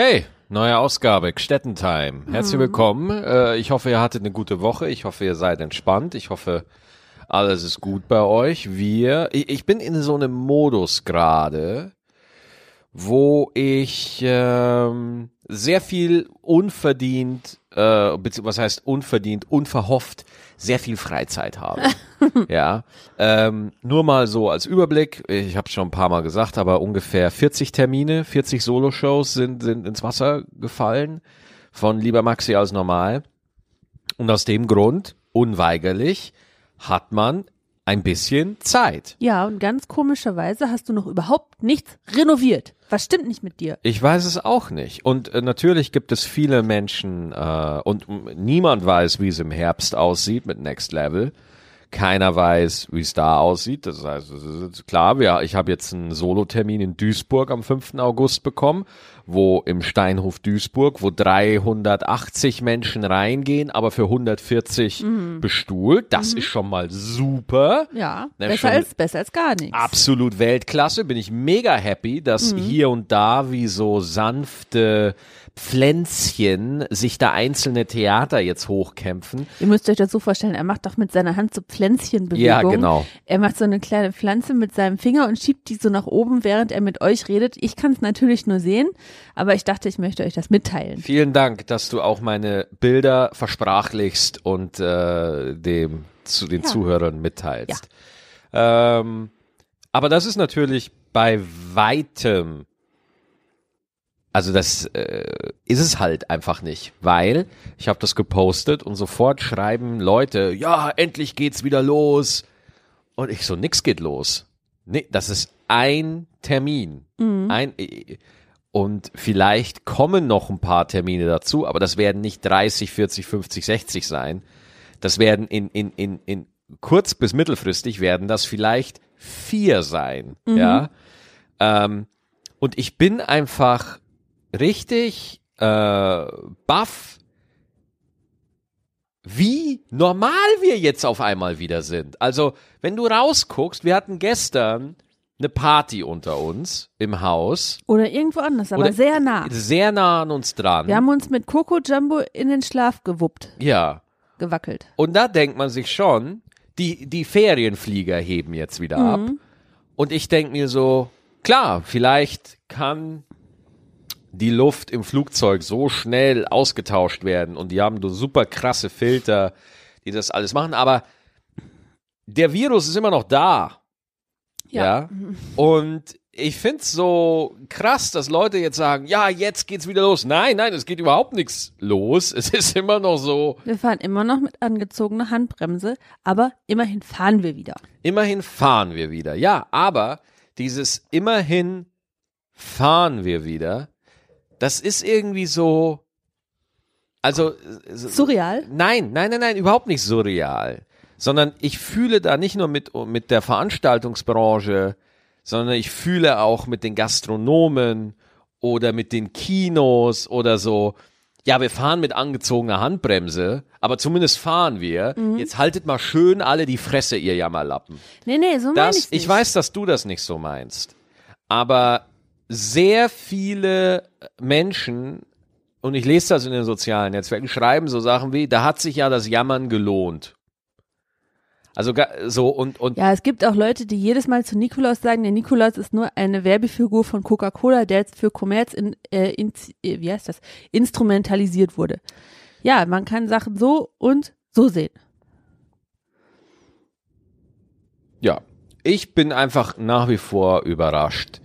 Hey, neue Ausgabe, Gstettentime. Herzlich willkommen. Äh, ich hoffe, ihr hattet eine gute Woche. Ich hoffe, ihr seid entspannt. Ich hoffe, alles ist gut bei euch. Wir, ich, ich bin in so einem Modus gerade, wo ich ähm, sehr viel unverdient, äh, was heißt unverdient, unverhofft, sehr viel Freizeit habe. ja, ähm, nur mal so als Überblick. Ich habe schon ein paar Mal gesagt, aber ungefähr 40 Termine, 40 Solo-Shows sind sind ins Wasser gefallen von lieber Maxi als normal. Und aus dem Grund unweigerlich hat man ein bisschen Zeit. Ja, und ganz komischerweise hast du noch überhaupt nichts renoviert. Was stimmt nicht mit dir? Ich weiß es auch nicht. Und äh, natürlich gibt es viele Menschen äh, und m- niemand weiß, wie es im Herbst aussieht mit Next Level. Keiner weiß, wie es da aussieht. Das heißt, klar, wir, ich habe jetzt einen Solotermin in Duisburg am 5. August bekommen, wo im Steinhof Duisburg, wo 380 Menschen reingehen, aber für 140 bestuhlt. Das ist schon mal super. Ja, Na, besser als besser als gar nichts. Absolut Weltklasse. Bin ich mega happy, dass hier und da wie so sanfte Pflänzchen sich da einzelne Theater jetzt hochkämpfen. Ihr müsst euch das so vorstellen, er macht doch mit seiner Hand so Pflänzchenbewegungen. Ja, genau. Er macht so eine kleine Pflanze mit seinem Finger und schiebt die so nach oben, während er mit euch redet. Ich kann es natürlich nur sehen, aber ich dachte, ich möchte euch das mitteilen. Vielen Dank, dass du auch meine Bilder versprachlichst und äh, dem zu den Ja. Zuhörern mitteilst. Ähm, aber das ist natürlich bei weitem also das äh, ist es halt einfach nicht, weil ich habe das gepostet und sofort schreiben Leute, ja, endlich geht's wieder los. Und ich so, nix geht los. Nee, das ist ein Termin. Ein, und vielleicht kommen noch ein paar Termine dazu, aber das werden nicht 30, 40, 50, 60 sein. Das werden in, in, in, in kurz bis mittelfristig werden das vielleicht vier sein. Ja. Ähm, und ich bin einfach richtig äh, baff, wie normal wir jetzt auf einmal wieder sind. Also, wenn du rausguckst, wir hatten gestern eine Party unter uns im Haus. Oder irgendwo anders, aber Oder- sehr nah. Sehr nah an uns dran. Wir haben uns mit Coco Jumbo in den Schlaf gewuppt, ja. gewackelt. Und da denkt man sich schon, die, die Ferienflieger heben jetzt wieder ab. Und ich denke mir so, klar, vielleicht kann die Luft im Flugzeug so schnell ausgetauscht werden und die haben so super krasse Filter, die das alles machen, aber der Virus ist immer noch da. Ja. Und ich find's so krass, dass Leute jetzt sagen, ja, jetzt geht's wieder los. Nein, nein, es geht überhaupt nichts los. Es ist immer noch so, Wir fahren immer noch mit angezogener Handbremse, aber immerhin fahren wir wieder. Immerhin fahren wir wieder. Ja, aber dieses immerhin fahren wir wieder, das ist irgendwie so. Also. äh, Surreal? Nein, nein, nein, nein, überhaupt nicht surreal. Sondern ich fühle da nicht nur mit, mit der Veranstaltungsbranche, sondern ich fühle auch mit den Gastronomen oder mit den Kinos oder so. Ja, wir fahren mit angezogener Handbremse, aber zumindest fahren wir. Jetzt haltet mal schön alle die Fresse, ihr Jammerlappen. Nee, nee, so meine Das, ich's ich nicht. weiß, dass du das nicht so meinst. Aber sehr viele Menschen, und ich lese das in den sozialen Netzwerken, schreiben so Sachen wie, da hat sich ja das Jammern gelohnt. Also so und und Ja, es gibt auch Leute, die jedes Mal zu Nikolaus sagen, der Nikolaus ist nur eine Werbefigur von Coca-Cola, der jetzt für Kommerz in, äh, in, äh, wie heißt das, instrumentalisiert wurde. Ja, man kann Sachen so und so sehen. ja, ich bin einfach nach wie vor überrascht,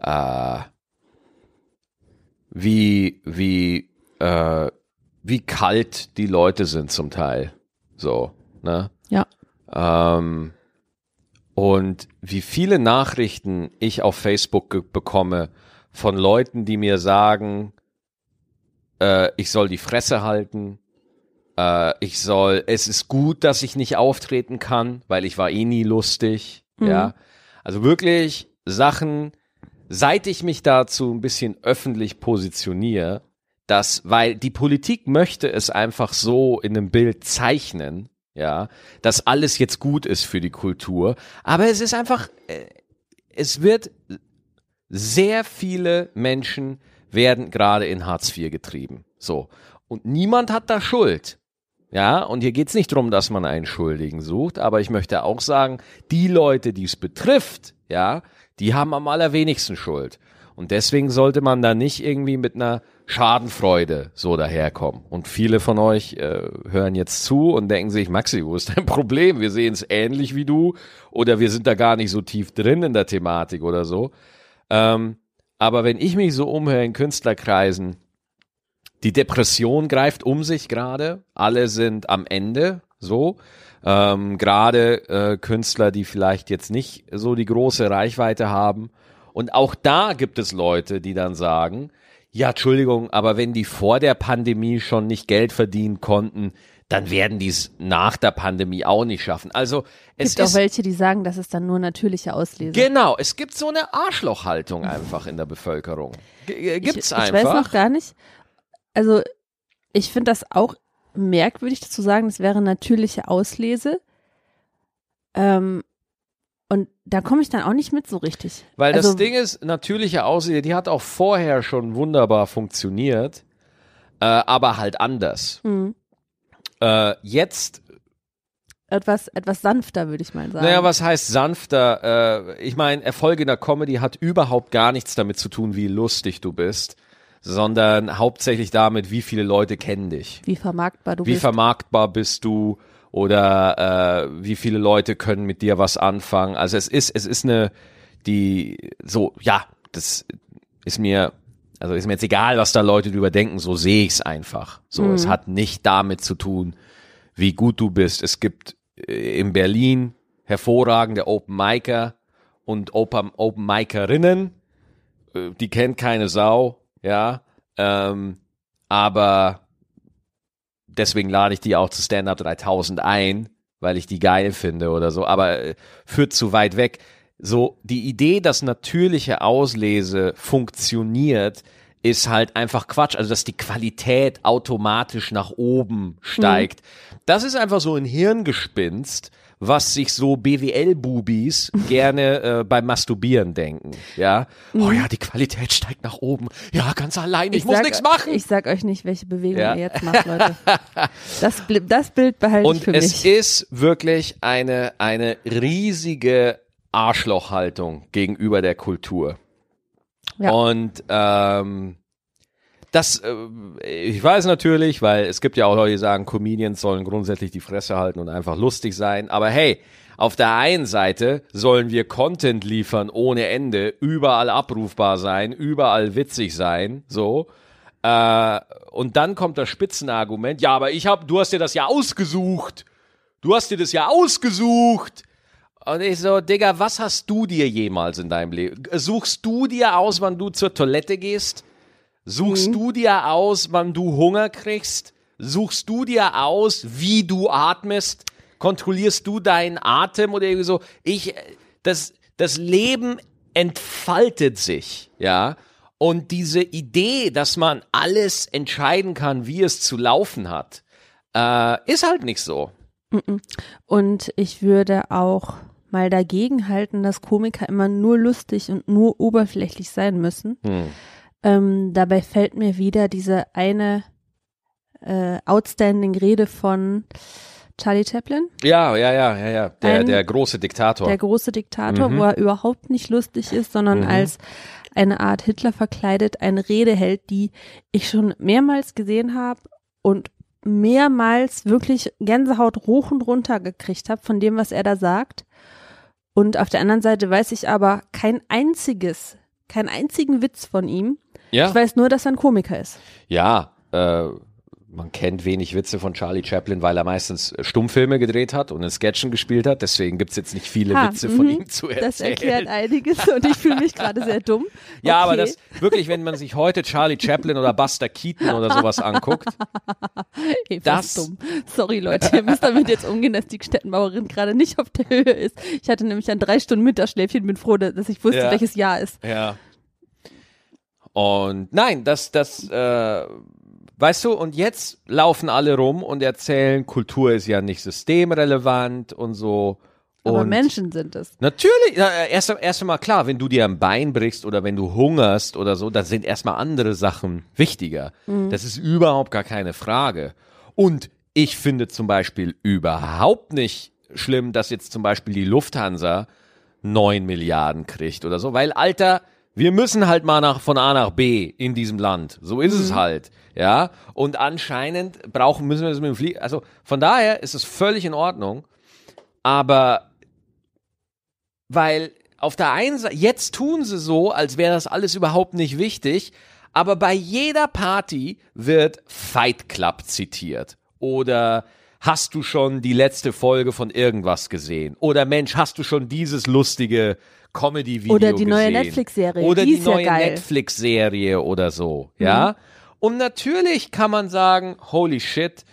äh, wie wie äh, wie kalt die Leute sind zum Teil. So, ne? Ja. Ähm, und wie viele Nachrichten ich auf Facebook bekomme von Leuten, die mir sagen, äh, ich soll die Fresse halten, äh, ich soll, es ist gut, dass ich nicht auftreten kann, weil ich war eh nie lustig, ja. Also wirklich Sachen, seit ich mich dazu ein bisschen öffentlich positioniere, dass, weil die Politik möchte es einfach so in einem Bild zeichnen, ja, dass alles jetzt gut ist für die Kultur, aber es ist einfach, äh, es wird sehr viele Menschen werden gerade in Hartz IV getrieben. So. Und niemand hat da Schuld. Ja, und hier geht's nicht darum, dass man einen Schuldigen sucht, aber ich möchte auch sagen, die Leute, die es betrifft, ja, die haben am allerwenigsten Schuld. Und deswegen sollte man da nicht irgendwie mit einer Schadenfreude so daherkommen. Und viele von euch äh, hören jetzt zu und denken sich, Maxi, wo ist dein Problem? Wir sehen es ähnlich wie du oder wir sind da gar nicht so tief drin in der Thematik oder so. Ähm, aber wenn ich mich so umhöre in Künstlerkreisen, die Depression greift um sich gerade. Alle sind am Ende, so. Ähm, gerade äh, Künstler, die vielleicht jetzt nicht so die große Reichweite haben. Und auch da gibt es Leute, die dann sagen, ja, Entschuldigung, aber wenn die vor der Pandemie schon nicht Geld verdienen konnten, dann werden die es nach der Pandemie auch nicht schaffen. Also es gibt ist auch welche, die sagen, das ist dann nur natürliche Auslese. genau, es gibt so eine Arschlochhaltung einfach in der Bevölkerung. G äh, gibt's ich, einfach. Ich weiß noch gar nicht. Also ich finde das auch merkwürdig zu sagen, es wäre natürliche Auslese. Ähm, und da komme ich dann auch nicht mit so richtig. Weil also, das Ding ist, natürliche Auslese, die hat auch vorher schon wunderbar funktioniert, äh, aber halt anders. Hm, Äh, jetzt, etwas, etwas sanfter, würde ich mal sagen. naja, was heißt sanfter? Äh, ich meine, Erfolg in der Comedy hat überhaupt gar nichts damit zu tun, wie lustig du bist, sondern hauptsächlich damit, wie viele Leute kennen dich. Wie vermarktbar du Wie bist. vermarktbar bist du oder äh, wie viele Leute können mit dir was anfangen. Also es ist, es ist eine, die, so, ja, das ist mir, also ist mir jetzt egal, was da Leute drüber denken, so sehe ich es einfach. So, es hat nicht damit zu tun, wie gut du bist. Es gibt äh, in Berlin hervorragende Open Micer und Open, Open Micerinnen. Äh, Die kennt keine Sau, ja. Ähm, aber deswegen lade ich die auch zu Stand Up 3000 ein, weil ich die geil finde oder so, aber äh, führt zu weit weg. So, die Idee, dass natürliche Auslese funktioniert, ist halt einfach Quatsch. Also, dass die Qualität automatisch nach oben steigt. Das ist einfach so ein Hirngespinst, was sich so BWL-Bubis gerne äh, beim Masturbieren denken. Ja, oh ja, die Qualität steigt nach oben. Ja, ganz allein, ich, muss sag- nichts machen. Ich sag euch nicht, welche Bewegung Ja. ihr jetzt macht, Leute. Das, das Bild behalte ich Und für es mich. ist wirklich eine, eine riesige Arschlochhaltung gegenüber der Kultur. Ja. Und ähm, das, äh, ich weiß natürlich, weil es gibt ja auch Leute, die sagen, Comedians sollen grundsätzlich die Fresse halten und einfach lustig sein. Aber hey, auf der einen Seite sollen wir Content liefern ohne Ende, überall abrufbar sein, überall witzig sein, so. Äh, und dann kommt das Spitzenargument, ja, aber ich hab, du hast dir das ja ausgesucht. Du hast dir das ja ausgesucht. Und ich so, Digga, was hast du dir jemals in deinem Leben? Suchst du dir aus, wann du zur Toilette gehst? Suchst du dir aus, wann du Hunger kriegst? Suchst du dir aus, wie du atmest? Kontrollierst du deinen Atem oder irgendwie so? Ich, äh, das, das Leben entfaltet sich, ja. Und diese Idee, dass man alles entscheiden kann, wie es zu laufen hat, äh, ist halt nicht so. Und ich würde auch mal dagegen halten, dass Komiker immer nur lustig und nur oberflächlich sein müssen. Hm. Ähm, dabei fällt mir wieder diese eine äh, outstanding Rede von Charlie Chaplin, Ja, ja, ja, ja, ja. Der, Ein- der große Diktator. der große Diktator, Mhm. wo er überhaupt nicht lustig ist, sondern Mhm. als eine Art Hitler verkleidet eine Rede hält, die ich schon mehrmals gesehen habe und mehrmals wirklich Gänsehaut hoch und runter gekriegt habe von dem, was er da sagt. Und auf der anderen Seite weiß ich aber kein einziges, keinen einzigen Witz von ihm. ja, Ich weiß nur, dass er ein Komiker ist. ja. Äh, man kennt wenig Witze von Charlie Chaplin, weil er meistens Stummfilme gedreht hat und in Sketchen gespielt hat. Deswegen gibt's jetzt nicht viele Ha, Witze von mhm. ihm zu erzählen. Das erklärt einiges und ich fühle mich gerade sehr dumm. Ja, aber das wirklich, wenn man sich heute Charlie Chaplin oder Buster Keaton oder sowas anguckt, Ey, Das- dumm. Sorry, Leute, ihr müsst damit jetzt umgehen, dass die Städtenbauerin gerade nicht auf der Höhe ist. Ich hatte nämlich ein drei Stunden Mittagsschläfchen, bin froh, dass ich wusste, Ja. welches Jahr ist. Ja. Und nein, das, das, äh, weißt du, und jetzt laufen alle rum und erzählen, Kultur ist ja nicht systemrelevant und so. Aber Und- Menschen sind es. Natürlich, äh, erst, erst einmal klar, wenn du dir ein Bein brichst oder wenn du hungerst oder so, dann sind erstmal andere Sachen wichtiger. Das ist überhaupt gar keine Frage. Und ich finde zum Beispiel überhaupt nicht schlimm, dass jetzt zum Beispiel die Lufthansa 9 Milliarden kriegt oder so, weil Alter, wir müssen halt mal nach, von A nach B in diesem Land. So ist es halt. Ja. Und anscheinend brauchen, müssen wir das mit dem Fliegen. Also von daher ist es völlig in Ordnung. Aber weil auf der einen Seite, jetzt tun sie so, als wäre das alles überhaupt nicht wichtig, aber bei jeder Party wird Fight Club zitiert. Oder hast du schon die letzte Folge von irgendwas gesehen? Oder Mensch, hast du schon dieses lustige Comedy-Video Oder die neue gesehen? Netflix-Serie, Oder die die ja neue. Mhm. Netflix-Serie oder so, ja? Und natürlich kann man sagen, holy shit,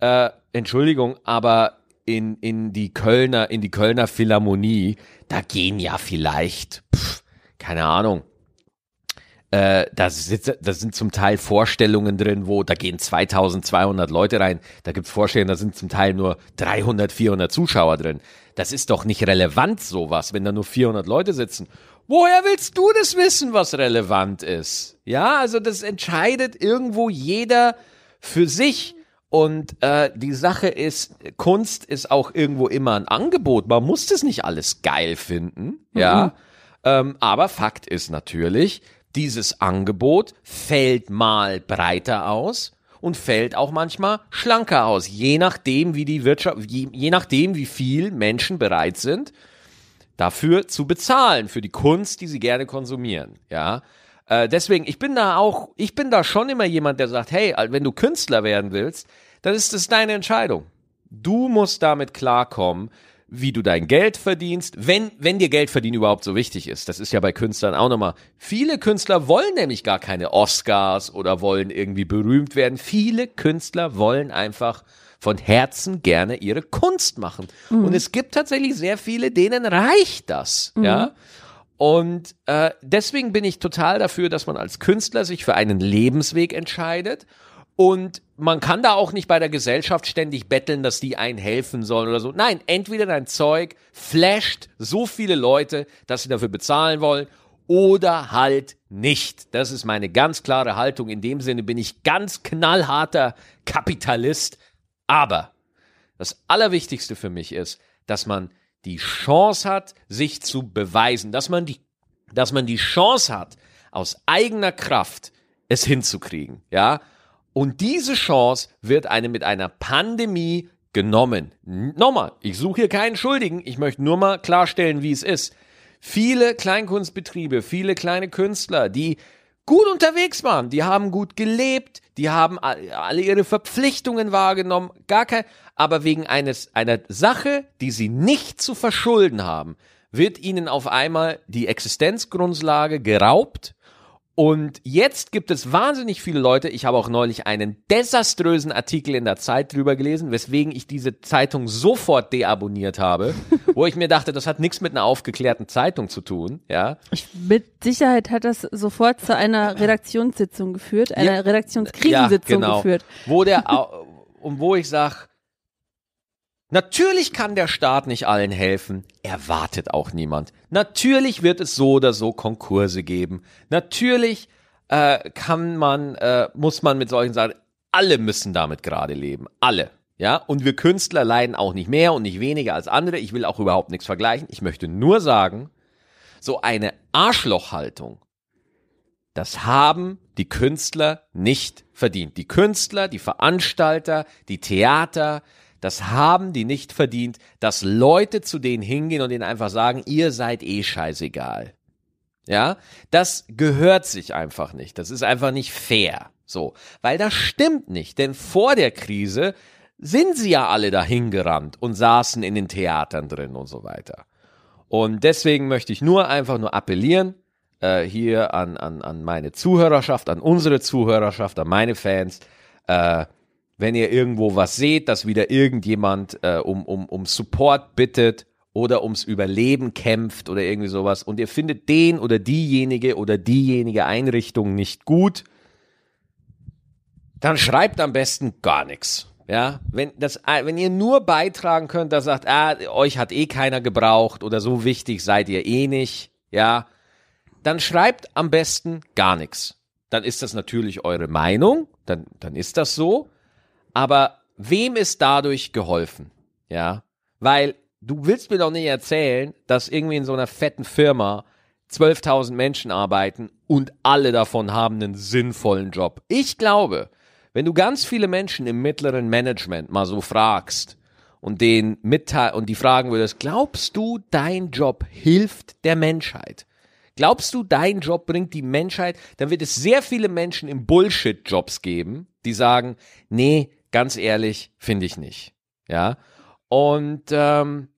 äh, Entschuldigung, aber in, in die Kölner, in die Kölner Philharmonie, da gehen ja vielleicht, pff, keine Ahnung, äh, da, sitzt, da sind zum Teil Vorstellungen drin, wo da gehen 2200 Leute rein. Da gibt's Vorstellungen, da sind zum Teil nur 300, 400 Zuschauer drin. Das ist doch nicht relevant, sowas, wenn da nur 400 Leute sitzen. Woher willst du das wissen, was relevant ist? Ja, also das entscheidet irgendwo jeder für sich. Und äh, die Sache ist, Kunst ist auch irgendwo immer ein Angebot. Man muss das nicht alles geil finden, ja. Ähm, aber Fakt ist natürlich, dieses Angebot fällt mal breiter aus und fällt auch manchmal schlanker aus, je nachdem, wie die Wirtschaft, je, je nachdem, wie viel Menschen bereit sind, dafür zu bezahlen, für die Kunst, die sie gerne konsumieren, ja. Äh, deswegen, ich bin da auch, ich bin da schon immer jemand, der sagt, hey, wenn du Künstler werden willst, dann ist das deine Entscheidung. Du musst damit klarkommen, wie du dein Geld verdienst, wenn, wenn dir Geld verdienen überhaupt so wichtig ist. Das ist ja bei Künstlern auch nochmal. Viele Künstler wollen nämlich gar keine Oscars oder wollen irgendwie berühmt werden. Viele Künstler wollen einfach von Herzen gerne ihre Kunst machen. Und es gibt tatsächlich sehr viele, denen reicht das, ja. Und äh, deswegen bin ich total dafür, dass man als Künstler sich für einen Lebensweg entscheidet. Und man kann da auch nicht bei der Gesellschaft ständig betteln, dass die einen helfen sollen oder so. Nein, entweder dein Zeug flasht so viele Leute, dass sie dafür bezahlen wollen, oder halt nicht. Das ist meine ganz klare Haltung. In dem Sinne bin ich ganz knallharter Kapitalist. Aber das Allerwichtigste für mich ist, dass man die Chance hat, sich zu beweisen, dass man die, dass man die Chance hat, aus eigener Kraft es hinzukriegen, ja. Und diese Chance wird einem mit einer Pandemie genommen. Nochmal, ich suche hier keinen Schuldigen, ich möchte nur mal klarstellen, wie es ist. Viele Kleinkunstbetriebe, viele kleine Künstler, die gut unterwegs waren, die haben gut gelebt, die haben all- alle ihre Verpflichtungen wahrgenommen, gar kein, aber wegen eines, einer Sache, die sie nicht zu verschulden haben, wird ihnen auf einmal die Existenzgrundlage geraubt und jetzt gibt es wahnsinnig viele Leute. Ich habe auch neulich einen desaströsen Artikel in der Zeit drüber gelesen, weswegen ich diese Zeitung sofort deabonniert habe, wo ich mir dachte, das hat nichts mit einer aufgeklärten Zeitung zu tun, ja. Ich, mit Sicherheit hat das sofort zu einer Redaktionssitzung geführt, einer Ja, Redaktionskrisensitzung genau. geführt. Wo der, und wo ich sag, natürlich kann der Staat nicht allen helfen, erwartet auch niemand. Natürlich wird es so oder so Konkurse geben. Natürlich äh, kann man, äh, muss man mit solchen Sachen, alle müssen damit gerade leben, alle. Ja, und wir Künstler leiden auch nicht mehr und nicht weniger als andere. Ich will auch überhaupt nichts vergleichen. Ich möchte nur sagen, so eine Arschlochhaltung, das haben die Künstler nicht verdient. Die Künstler, die Veranstalter, die Theater, das haben die nicht verdient, dass Leute zu denen hingehen und ihnen einfach sagen, ihr seid eh scheißegal. Ja, das gehört sich einfach nicht. Das ist einfach nicht fair. So, weil das stimmt nicht, denn vor der Krise sind sie ja alle dahin gerannt und saßen in den Theatern drin und so weiter. Und deswegen möchte ich nur einfach nur appellieren, äh, hier an, an, an meine Zuhörerschaft, an unsere Zuhörerschaft, an meine Fans, äh, wenn ihr irgendwo was seht, dass wieder irgendjemand äh, um, um, um Support bittet oder ums Überleben kämpft oder irgendwie sowas und ihr findet den oder diejenige oder diejenige Einrichtung nicht gut, dann schreibt am besten gar nichts. Ja, wenn das, wenn ihr nur beitragen könnt, dass sagt, ah, euch hat eh keiner gebraucht oder so wichtig seid ihr eh nicht, ja, dann schreibt am besten gar nichts. Dann ist das natürlich eure Meinung, dann, dann ist das so. Aber wem ist dadurch geholfen? Ja, weil du willst mir doch nicht erzählen, dass irgendwie in so einer fetten Firma 12.000 Menschen arbeiten und alle davon haben einen sinnvollen Job. Ich glaube, wenn du ganz viele Menschen im mittleren Management mal so fragst und den mitteil und die fragen würdest, glaubst du, dein Job hilft der Menschheit? Glaubst du, dein Job bringt die Menschheit? Dann wird es sehr viele Menschen im Bullshit-Jobs geben, die sagen, nee, ganz ehrlich, finde ich nicht. Ja. Und ähm,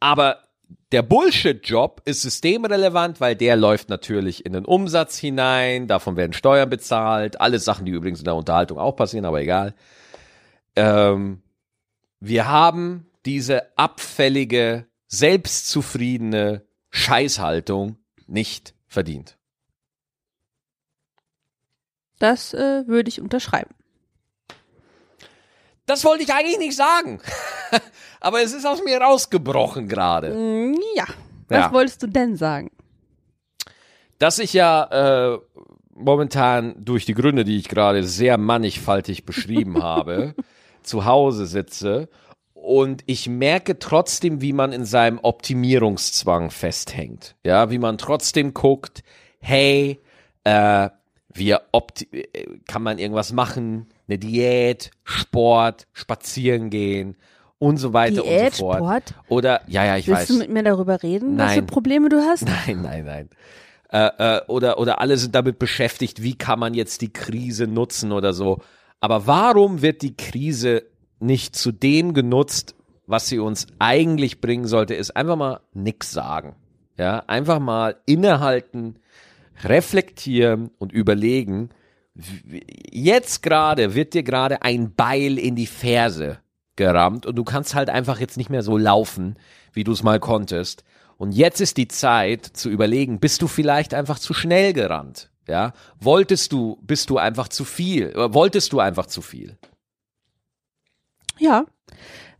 aber der Bullshit-Job ist systemrelevant, weil der läuft natürlich in den Umsatz hinein, davon werden Steuern bezahlt, alle Sachen, die übrigens in der Unterhaltung auch passieren, aber egal. Ähm, wir haben diese abfällige, selbstzufriedene Scheißhaltung nicht verdient. Das äh, würde ich unterschreiben. Das wollte ich eigentlich nicht sagen. Aber es ist aus mir rausgebrochen gerade. Mm, ja. Was ja. wolltest du denn sagen? Dass ich ja äh, momentan durch die Gründe, die ich gerade sehr mannigfaltig beschrieben habe, zu Hause sitze und ich merke trotzdem, wie man in seinem Optimierungszwang festhängt. Ja, wie man trotzdem guckt, hey, äh, wir kann man irgendwas machen, eine Diät, Sport, spazieren gehen und so weiter Diät, und so fort. Sport? Oder ja, ja, ich Willst weiß. Willst du mit mir darüber reden, nein. was für Probleme du hast? Nein, nein, nein. Äh, äh, oder oder alle sind damit beschäftigt, wie kann man jetzt die Krise nutzen oder so. Aber warum wird die Krise nicht zu dem genutzt, was sie uns eigentlich bringen sollte, ist einfach mal nix sagen. Ja, einfach mal innehalten, reflektieren und überlegen, jetzt gerade wird dir gerade ein Beil in die Ferse gerammt und du kannst halt einfach jetzt nicht mehr so laufen, wie du es mal konntest. Und jetzt ist die Zeit zu überlegen, bist du vielleicht einfach zu schnell gerannt? Ja, wolltest du, bist du einfach zu viel, äh, wolltest du einfach zu viel? Ja,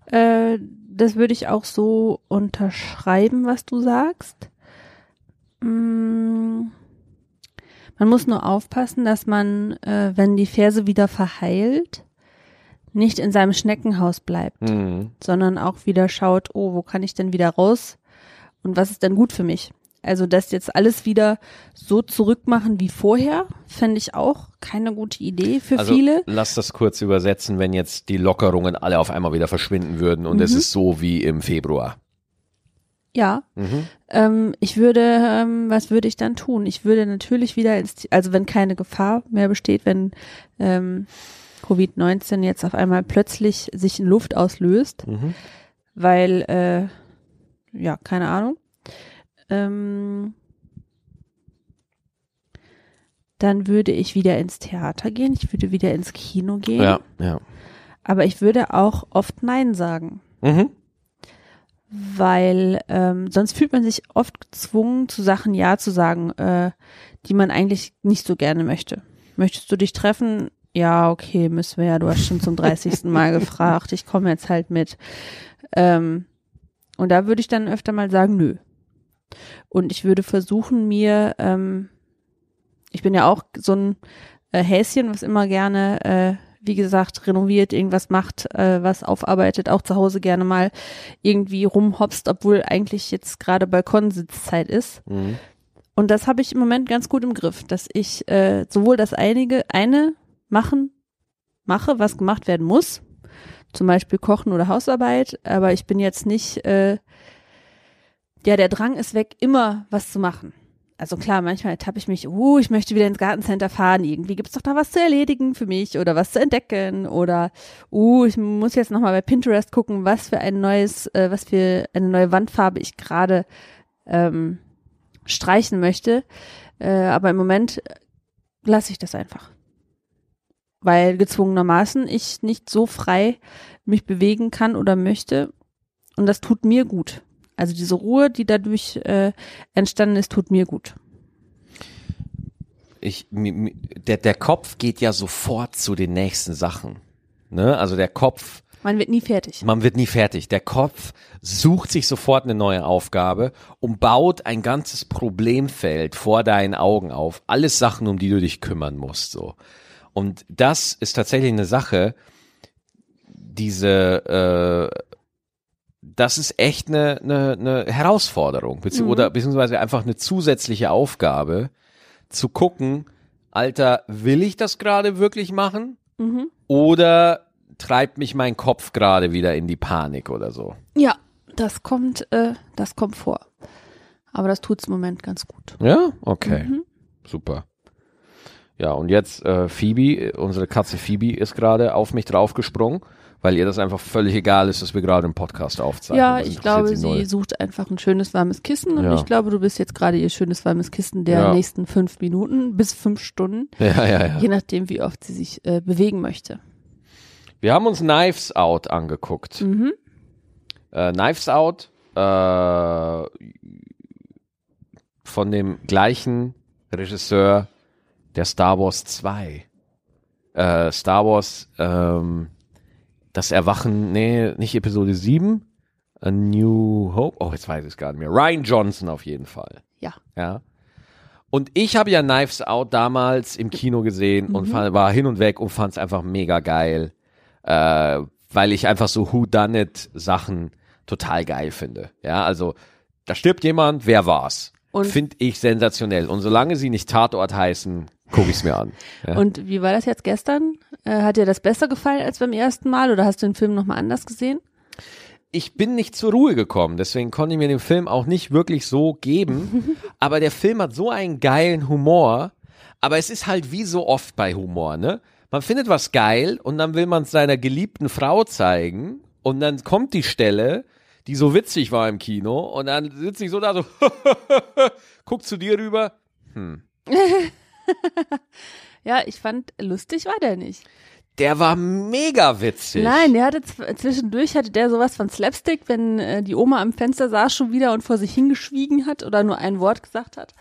äh, das würde ich auch so unterschreiben, was du sagst. Mm man muss nur aufpassen, dass man, äh, wenn die Ferse wieder verheilt, nicht in seinem Schneckenhaus bleibt, mhm. sondern auch wieder schaut, oh, wo kann ich denn wieder raus und was ist denn gut für mich? Also das jetzt alles wieder so zurückmachen wie vorher, fände ich auch keine gute Idee für also, viele. Lass das kurz übersetzen, wenn jetzt die Lockerungen alle auf einmal wieder verschwinden würden und mhm. es ist so wie im Februar. Ja. Mhm. Ähm, ich würde, ähm, was würde ich dann tun? Ich würde natürlich wieder ins, also wenn keine Gefahr mehr besteht, wenn ähm, Covid-19 jetzt auf einmal plötzlich sich in Luft auslöst, mhm. weil, äh, ja, keine Ahnung. Ähm, dann würde ich wieder ins Theater gehen, ich würde wieder ins Kino gehen. Ja, ja. Aber ich würde auch oft Nein sagen. Mhm weil ähm, sonst fühlt man sich oft gezwungen, zu Sachen Ja zu sagen, äh, die man eigentlich nicht so gerne möchte. Möchtest du dich treffen? Ja, okay, müssen wir ja, du hast schon zum 30. Mal gefragt, ich komme jetzt halt mit. Ähm, und da würde ich dann öfter mal sagen, nö. Und ich würde versuchen, mir, ähm, ich bin ja auch so ein äh, Häschen, was immer gerne äh, wie gesagt, renoviert, irgendwas macht, äh, was aufarbeitet, auch zu Hause gerne mal irgendwie rumhopst, obwohl eigentlich jetzt gerade Balkonsitzzeit ist. Mhm. Und das habe ich im Moment ganz gut im Griff, dass ich äh, sowohl das einige, eine machen, mache, was gemacht werden muss, zum Beispiel Kochen oder Hausarbeit, aber ich bin jetzt nicht, äh, ja, der Drang ist weg, immer was zu machen also klar, manchmal ertappe ich mich, uh, ich möchte wieder ins Gartencenter fahren, irgendwie gibt's doch da was zu erledigen für mich oder was zu entdecken oder uh, ich muss jetzt nochmal bei Pinterest gucken, was für ein neues, äh, was für eine neue Wandfarbe ich gerade ähm, streichen möchte. Äh, aber im Moment lasse ich das einfach. Weil gezwungenermaßen ich nicht so frei mich bewegen kann oder möchte. Und das tut mir gut. Also diese Ruhe, die dadurch äh, entstanden ist, tut mir gut. Ich, der, der Kopf geht ja sofort zu den nächsten Sachen. Ne? Also der Kopf, Man wird nie fertig. man wird nie fertig. Der Kopf sucht sich sofort eine neue Aufgabe und baut ein ganzes Problemfeld vor deinen Augen auf. Alles Sachen, um die du dich kümmern musst, so. Und das ist tatsächlich eine Sache, diese, äh, das ist echt eine, eine, eine Herausforderung, bezieh Mhm. oder beziehungsweise einfach eine zusätzliche Aufgabe, zu gucken, Alter, will ich das gerade wirklich machen? Mhm. Oder treibt mich mein Kopf gerade wieder in die Panik oder so? Ja, das kommt, äh, das kommt vor. Aber das tut's im Moment ganz gut. Ja, okay, Mhm. super. Ja, und jetzt äh, Phoebe, unsere Katze Phoebe ist gerade auf mich draufgesprungen, weil ihr das einfach völlig egal ist, dass wir gerade einen Podcast aufzeichnen. Ja, ich glaube, sie sie null. sucht einfach ein schönes warmes Kissen und Ja. ich glaube, du bist jetzt gerade ihr schönes warmes Kissen der Ja. nächsten fünf Minuten bis fünf Stunden, Ja, ja, ja. je nachdem, wie oft sie sich äh, bewegen möchte. Wir haben uns Knives Out angeguckt. Mhm. Äh, Knives Out äh, von dem gleichen Regisseur der Star Wars 2. Äh, Star Wars, ähm, das Erwachen, nee, nicht Episode 7, A New Hope, oh, jetzt weiß ich es gar nicht mehr. Ryan Johnson auf jeden Fall. Ja. Ja. Und ich habe ja Knives Out damals im Kino gesehen und fand, war hin und weg und fand es einfach mega geil, äh, weil ich einfach so Who Done It Sachen total geil finde. Ja, also da stirbt jemand, wer war's? Finde ich sensationell. Und solange sie nicht Tatort heißen, gucke ich's mir an. Ja. Und wie war das jetzt gestern? Äh, hat dir das besser gefallen als beim ersten Mal oder hast du den Film nochmal anders gesehen? ich bin nicht zur Ruhe gekommen, deswegen konnte ich mir den Film auch nicht wirklich so geben. aber der Film hat so einen geilen Humor. Aber es ist halt wie so oft bei Humor, ne? Man findet was geil und dann will man es seiner geliebten Frau zeigen und dann kommt die Stelle, die so witzig war im Kino und dann sitze ich so da so, guck zu dir rüber. Ja, ich fand, lustig war der nicht. Der war mega witzig. Nein, der hatte zw- zwischendurch hatte der sowas von Slapstick, wenn äh, die Oma am Fenster saß schon wieder und vor sich hingeschwiegen hat oder nur ein Wort gesagt hat.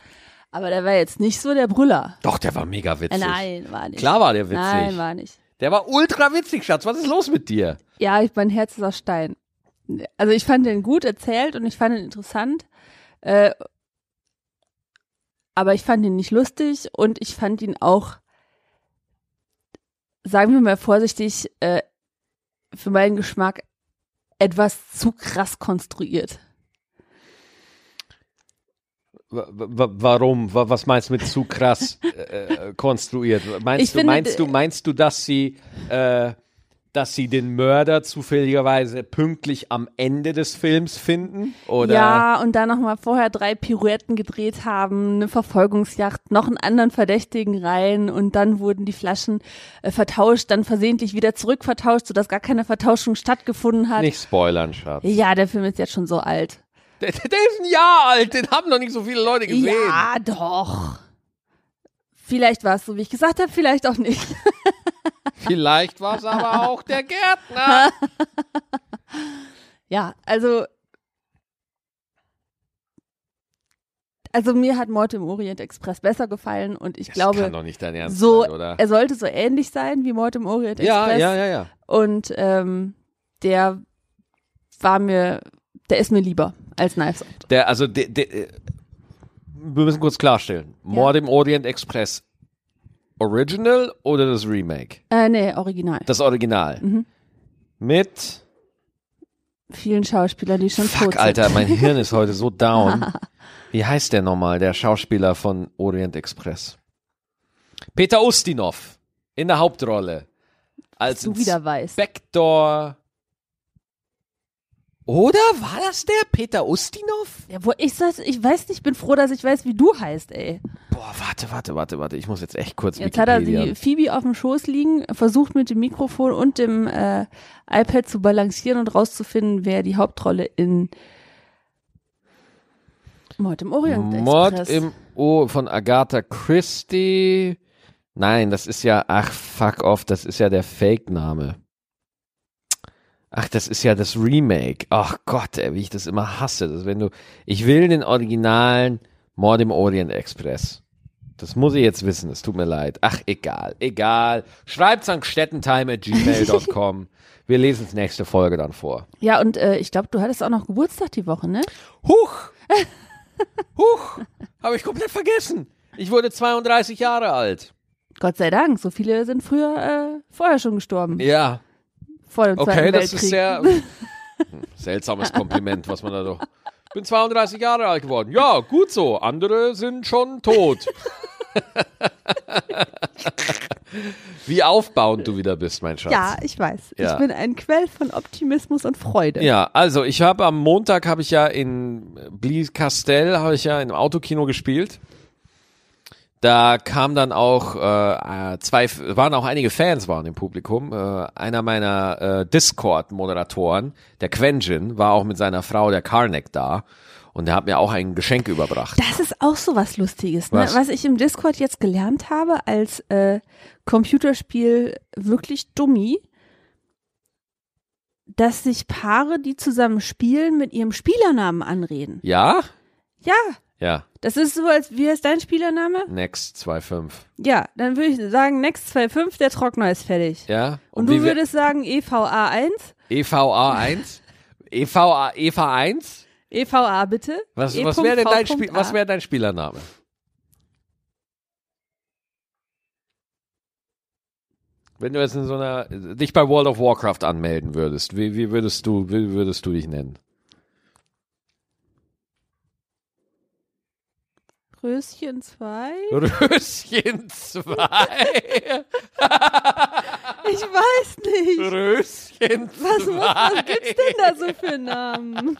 Aber der war jetzt nicht so der Brüller. Doch, der war mega witzig. nein, war nicht. Klar war der witzig. Nein, war nicht. Der war ultra witzig, Schatz. Was ist los mit dir? Ja, ich, mein Herz ist aus Stein. Also ich fand den gut erzählt und ich fand ihn interessant. Äh, aber ich fand ihn nicht lustig und ich fand ihn auch, sagen wir mal vorsichtig, äh, für meinen Geschmack etwas zu krass konstruiert. Wa- wa- Warum? Wa- Was meinst du mit zu krass äh, äh, konstruiert? Meinst Ich du, finde, meinst du, meinst du, dass sie, äh, dass sie den Mörder zufälligerweise pünktlich am Ende des Films finden? Oder? Ja, und dann nochmal vorher drei Pirouetten gedreht haben, eine Verfolgungsjacht, noch einen anderen Verdächtigen rein und dann wurden die Flaschen äh, vertauscht, dann versehentlich wieder zurückvertauscht, sodass gar keine Vertauschung stattgefunden hat. Nicht spoilern, Schatz. Ja, der Film ist jetzt schon so alt. Der, der ist ein Jahr alt, den haben noch nicht so viele Leute gesehen. Ja, doch. Vielleicht war es so, wie ich gesagt habe, vielleicht auch nicht. Vielleicht war es aber auch der Gärtner. Ja, also. Also mir hat Mord im Orient Express besser gefallen und ich Das glaube, kann doch nicht dein Ernst so, sein, oder? er sollte so ähnlich sein wie Mord im Orient Ja, Express. ja, ja, ja. Und ähm, der war mir, der ist mir lieber als Knives Out. Der, also, der, der, äh, wir müssen kurz klarstellen. Mord im Orient Express Original oder das Remake? Äh, nee, original. Das Original. Mhm. Mit Vielen Schauspielern, die schon tot Fuck, sind. Alter, mein Hirn ist heute so down. Wie heißt der nochmal, der Schauspieler von Orient Express? Peter Ustinov in der Hauptrolle. Als du wieder weißt. Inspektor. Oder war das der Peter Ustinov? Ja, wo ich das, ich weiß nicht, bin froh, dass ich weiß, wie du heißt, ey. Boah, warte, warte, warte, warte. Ich muss jetzt echt kurz Jetzt hat er Wikipedia. die Phoebe auf dem Schoß liegen, versucht mit dem Mikrofon und dem äh, iPad zu balancieren und rauszufinden, wer die Hauptrolle in Mord im Orient Express. Mord im O von Agatha Christie. Nein, das ist ja, ach fuck off, das ist ja der Fake-Name. Ach, das ist ja das Remake. Ach Gott, ey, wie ich das immer hasse. Das, wenn du, ich will den originalen Mord im Orient Express. Das muss ich jetzt wissen, es tut mir leid. Ach, egal, egal. Schreibt's an gstettentime.gmail.com. Wir lesen es nächste Folge dann vor. Ja, und äh, ich glaube, du hattest auch noch Geburtstag die Woche, ne? Huch! Huch! Habe ich komplett vergessen. Ich wurde 32 Jahre alt. Gott sei Dank, so viele sind früher äh, vorher schon gestorben. Ja, Vor dem okay, Zweiten das Weltkrieg. ist sehr hm, seltsames Kompliment, was man da doch. Ich bin 32 Jahre alt geworden. Ja, gut so. Andere sind schon tot. Wie aufbauend du wieder bist, mein Schatz. Ja, ich weiß. Ja. Ich bin ein Quell von Optimismus und Freude. Ja, also ich habe am Montag habe ich ja in Blies-Castell habe ich ja im Autokino gespielt. Da kam dann auch äh, zwei, waren auch einige Fans waren im Publikum. Äh, einer meiner äh, Discord-Moderatoren, der Quenjin, war auch mit seiner Frau, der Karnek, da. Und der hat mir auch ein Geschenk überbracht. Das ist auch so was Lustiges, ne? Was? was ich im Discord jetzt gelernt habe als äh, Computerspiel wirklich dummi, dass sich Paare, die zusammen spielen, mit ihrem Spielernamen anreden. Ja? Ja, Ja, das ist so, als wie ist dein Spielername? Next 2.5. Ja, dann würde ich sagen, Next 2.5, der Trockner ist fertig. Ja? Und, wie du würdest sagen E EVA1? EVA 1? EVA, EVA 1? EVA bitte? Was, E was wäre denn dein. Spiel, was wär dein Spielername? Wenn du jetzt in so einer, dich bei World of Warcraft anmelden würdest, wie, wie würdest du, wie würdest du dich nennen? Röschen 2? Röschen 2. Ich weiß nicht. Röschen 2. Was, was gibt's denn da so für Namen?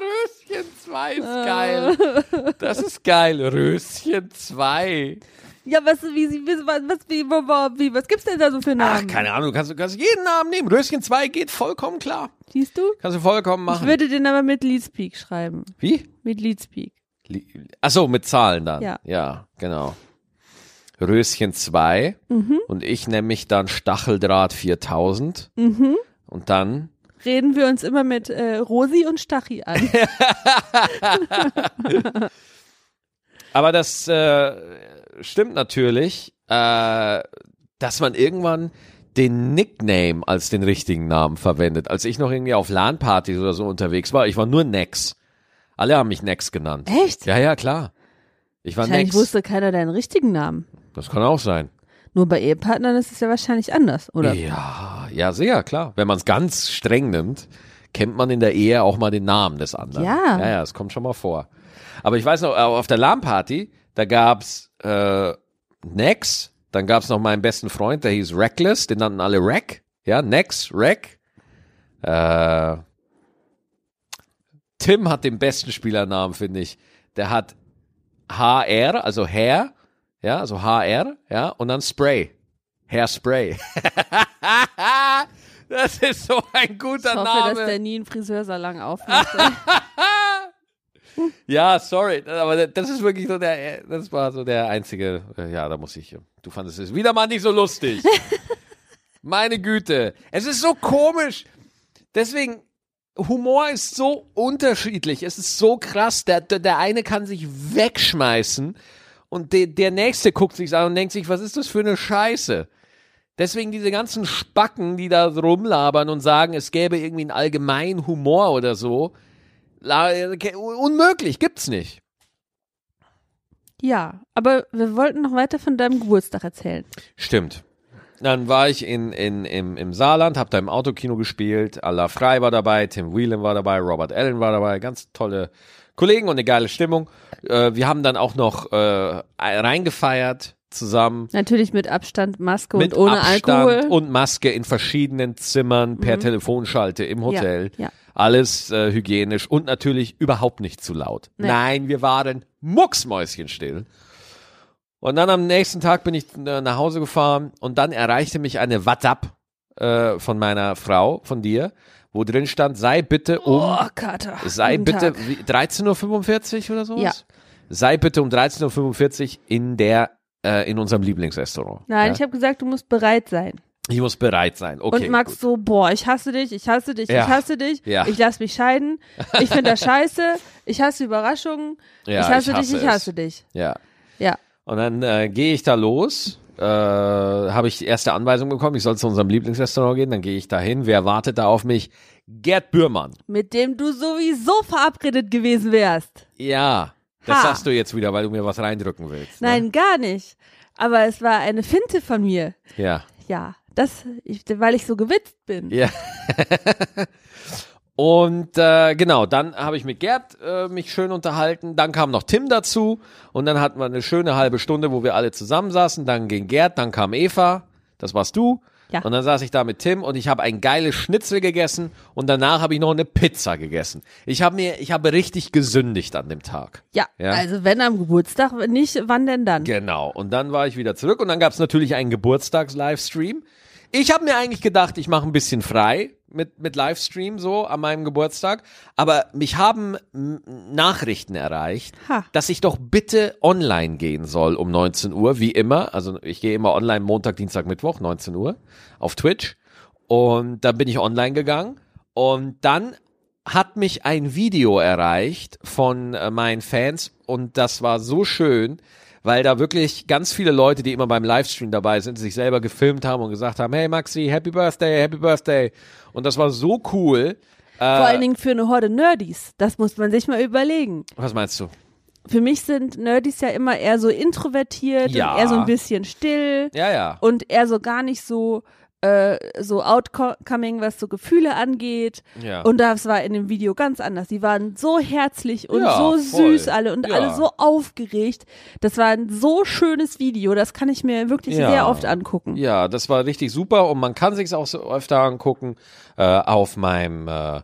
Röschen 2 ist geil. Das ist geil. Röschen 2. Ja, was, wie, wie, was, was, wie, wie, was gibt's denn da so für Ach, Namen? keine Ahnung, du kannst, du kannst jeden Namen nehmen. Röschen 2 geht vollkommen klar. Siehst du? Kannst du vollkommen Ich machen. würde den aber mit Leadspeak schreiben. Wie? Mit Leadspeak. Achso, mit Zahlen dann. Ja. Ja, genau. Röschen 2 Mhm. und ich nenne mich dann Stacheldraht 4000 Mhm. und dann Reden wir uns immer mit äh, Rosi und Stachi an. Aber das äh, stimmt natürlich, äh, dass man irgendwann den Nickname als den richtigen Namen verwendet. Als ich noch irgendwie auf LAN-Partys oder so unterwegs war, ich war nur Nex. Alle haben mich Nex genannt. Echt? Ja, ja, klar. Ich war Wahrscheinlich Nex. wusste keiner deinen richtigen Namen. Das kann auch sein. Nur bei Ehepartnern ist es ja wahrscheinlich anders, oder? Ja, ja, sehr, klar. Wenn man es ganz streng nimmt, kennt man in der Ehe auch mal den Namen des anderen. Ja. Ja, ja, das kommt schon mal vor. Aber ich weiß noch, äh, auf der LAN-Party, da gab's äh, Nex, dann gab's noch meinen besten Freund, der hieß Reckless, den nannten alle Rack. Ja, Nex, Rack. Äh, Tim hat den besten Spielernamen, finde ich. Der hat HR, also Hair, ja, also HR, ja, und dann Spray. Hairspray. das ist so ein guter Ich hoffe, dass der Name. nie einen Friseursalon aufmacht. Ja, sorry, aber das ist wirklich so der, das war so der einzige, äh, ja, da muss ich, du fandest es wieder mal nicht so lustig. Meine Güte, es ist so komisch. Deswegen, Humor ist so unterschiedlich. Es ist so krass. Der, der, der eine kann sich wegschmeißen und der, der nächste guckt sich an und denkt sich, was ist das für eine Scheiße? Deswegen diese ganzen Spacken, die da rumlabern und sagen, es gäbe irgendwie einen allgemeinen Humor oder so. Unmöglich, gibt's nicht. ja, aber wir wollten noch weiter von deinem Geburtstag erzählen. Stimmt. Dann war ich in, in, im, im Saarland, hab da im Autokino gespielt. Allah Frei war dabei, Tim Whelan war dabei, Robert Allen war dabei. Ganz tolle Kollegen und eine geile Stimmung. Äh, wir haben dann auch noch äh, reingefeiert zusammen. Natürlich mit Abstand, Maske mit und ohne Abstand Alkohol. Mhm. und Maske in verschiedenen Zimmern per Telefonschalte im Hotel. Ja, ja. Alles äh, hygienisch und natürlich überhaupt nicht zu laut. Nee. Nein, wir waren mucksmäuschenstill. Und dann am nächsten Tag bin ich äh, nach Hause gefahren und dann erreichte mich eine WhatsApp äh, von meiner Frau, von dir, wo drin stand, sei bitte um Oh, Kater. Sei Guten bitte Tag. wie- 13.45 Uhr oder sowas? Ja. Sei bitte um 13.45 Uhr in der, äh, in unserem Lieblingsrestaurant. Nein, ja? ich habe gesagt, du musst bereit sein. Ich muss bereit sein. Okay. und Max gut. so, boah, ich hasse dich, ich hasse dich, Ja. ich hasse dich, Ja. ich lass mich scheiden, ich finde das scheiße, ich hasse Überraschungen, Ja, ich hasse ich dich, hasse ich es. hasse dich. Ja. Ja. Und dann äh, gehe ich da los, äh, habe ich die erste Anweisung bekommen, ich soll zu unserem Lieblingsrestaurant gehen, dann gehe ich da hin. Wer wartet da auf mich? Gerd Bührmann. Mit dem du sowieso verabredet gewesen wärst. Ja, das Ha. sagst du jetzt wieder, weil du mir was reindrücken willst. Ne? Nein, gar nicht. Aber es war eine Finte von mir. Ja. Ja, das, ich, weil ich so gewitzt bin. Ja. Und äh, genau, dann habe ich mit Gerd äh, mich schön unterhalten. Dann kam noch Tim dazu und dann hatten wir eine schöne halbe Stunde, wo wir alle zusammensaßen. Dann ging Gerd, dann kam Eva, das warst du. Ja. Und dann saß ich da mit Tim und ich habe ein geiles Schnitzel gegessen und danach habe ich noch eine Pizza gegessen. Ich habe mir, ich habe richtig gesündigt an dem Tag. Ja, Ja. also wenn am Geburtstag, nicht, wann denn dann? Genau. Und dann war ich wieder zurück und dann gab es natürlich einen Geburtstags-Livestream. Ich habe mir eigentlich gedacht, ich mache ein bisschen frei mit, mit Livestream so an meinem Geburtstag. Aber mich haben Nachrichten erreicht, Ha. dass ich doch bitte online gehen soll um 19 Uhr, wie immer. Also ich gehe immer online Montag, Dienstag, Mittwoch, 19 Uhr auf Twitch. Und dann bin ich online gegangen. Und dann hat mich ein Video erreicht von äh, meinen Fans und das war so schön, weil da wirklich ganz viele Leute, die immer beim Livestream dabei sind, sich selber gefilmt haben und gesagt haben, hey Maxi, Happy Birthday, Happy Birthday. Und das war so cool. Vor allen Dingen für eine Horde Nerdies. Das muss man sich mal überlegen. Was meinst du? Für mich sind Nerdies ja immer eher so introvertiert Ja. und eher so ein bisschen still Ja, ja. und eher so gar nicht so äh, so outcoming, was so Gefühle angeht. Ja. Und das war in dem Video ganz anders. Die waren so herzlich und Ja, so voll. süß alle und Ja. alle so aufgeregt. Das war ein so schönes Video. Das kann ich mir wirklich sehr oft angucken. Ja, das war richtig super und man kann sich's auch so öfter angucken äh, auf meinem, äh,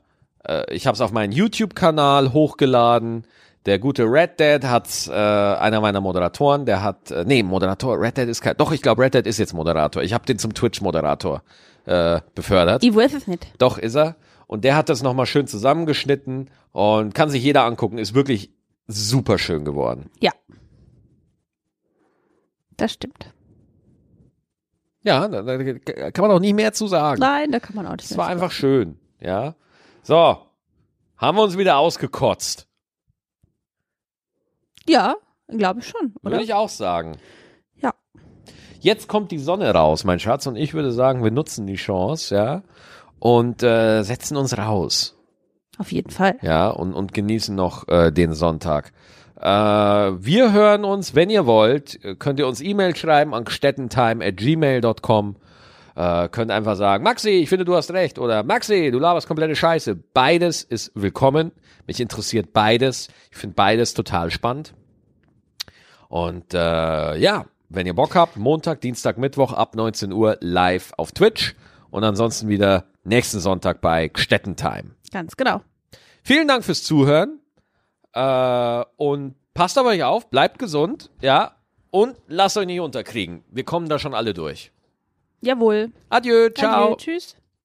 äh, ich habe es auf meinen YouTube-Kanal hochgeladen. Der gute Red Dead hat's, äh, einer meiner Moderatoren, der hat, äh, nee, Moderator, Red Dead ist kein, doch, ich glaube, Red Dead ist jetzt Moderator. Ich habe den zum Twitch-Moderator äh, befördert. Ich weiß es nicht. Doch, ist er. Und der hat das nochmal schön zusammengeschnitten und kann sich jeder angucken. Ist wirklich super schön geworden. Ja. Das stimmt. Ja, da, da kann man auch nicht mehr zu sagen. Nein, da kann man auch nicht Es war einfach schön, ja. So, haben wir uns wieder ausgekotzt, Ja, glaube ich schon, oder? würde ich auch sagen. Ja. Jetzt kommt die Sonne raus, mein Schatz, und ich würde sagen, wir nutzen die Chance, ja, und äh, setzen uns raus, Auf jeden Fall. ja, und, und genießen noch äh, den Sonntag. Äh, wir hören uns, wenn ihr wollt, könnt ihr uns E-Mail schreiben an gstettentime at gmail.com. Äh, könnt einfach sagen, Maxi, ich finde, du hast recht. Oder Maxi, du laberst komplette Scheiße. Beides ist willkommen. Mich interessiert beides. Ich finde beides total spannend. Und äh, ja, wenn ihr Bock habt, Montag, Dienstag, Mittwoch ab 19 Uhr live auf Twitch. Und ansonsten wieder nächsten Sonntag bei Gstettentime. Ganz genau. Vielen Dank fürs Zuhören. Äh, und passt auf euch auf, bleibt gesund, ja. Und lasst euch nicht unterkriegen. Wir kommen da schon alle durch. Jawohl. Adieu, ciao. Adieu, tschüss.